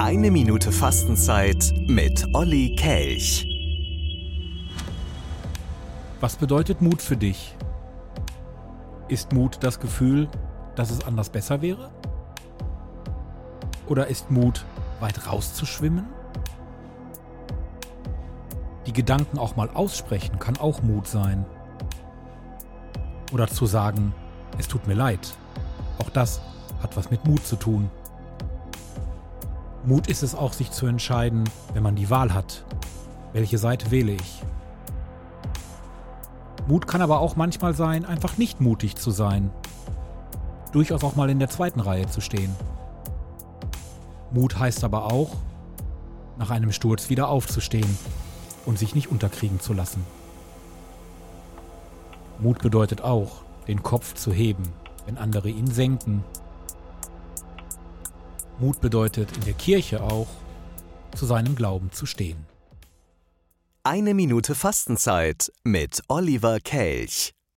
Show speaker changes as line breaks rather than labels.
Eine Minute Fastenzeit mit Olli Kelch.
Was bedeutet Mut für dich? Ist Mut das Gefühl, dass es anders besser wäre? Oder ist Mut, weit rauszuschwimmen? Die Gedanken auch mal aussprechen kann auch Mut sein. Oder zu sagen, es tut mir leid. Auch das hat was mit Mut zu tun. Mut ist es auch, sich zu entscheiden, wenn man die Wahl hat. Welche Seite wähle ich? Mut kann aber auch manchmal sein, einfach nicht mutig zu sein. Durchaus auch mal in der zweiten Reihe zu stehen. Mut heißt aber auch, nach einem Sturz wieder aufzustehen und sich nicht unterkriegen zu lassen. Mut bedeutet auch, den Kopf zu heben, wenn andere ihn senken. Mut bedeutet in der Kirche auch, zu seinem Glauben zu stehen.
Eine Minute Fastenzeit mit Oliver Kelch.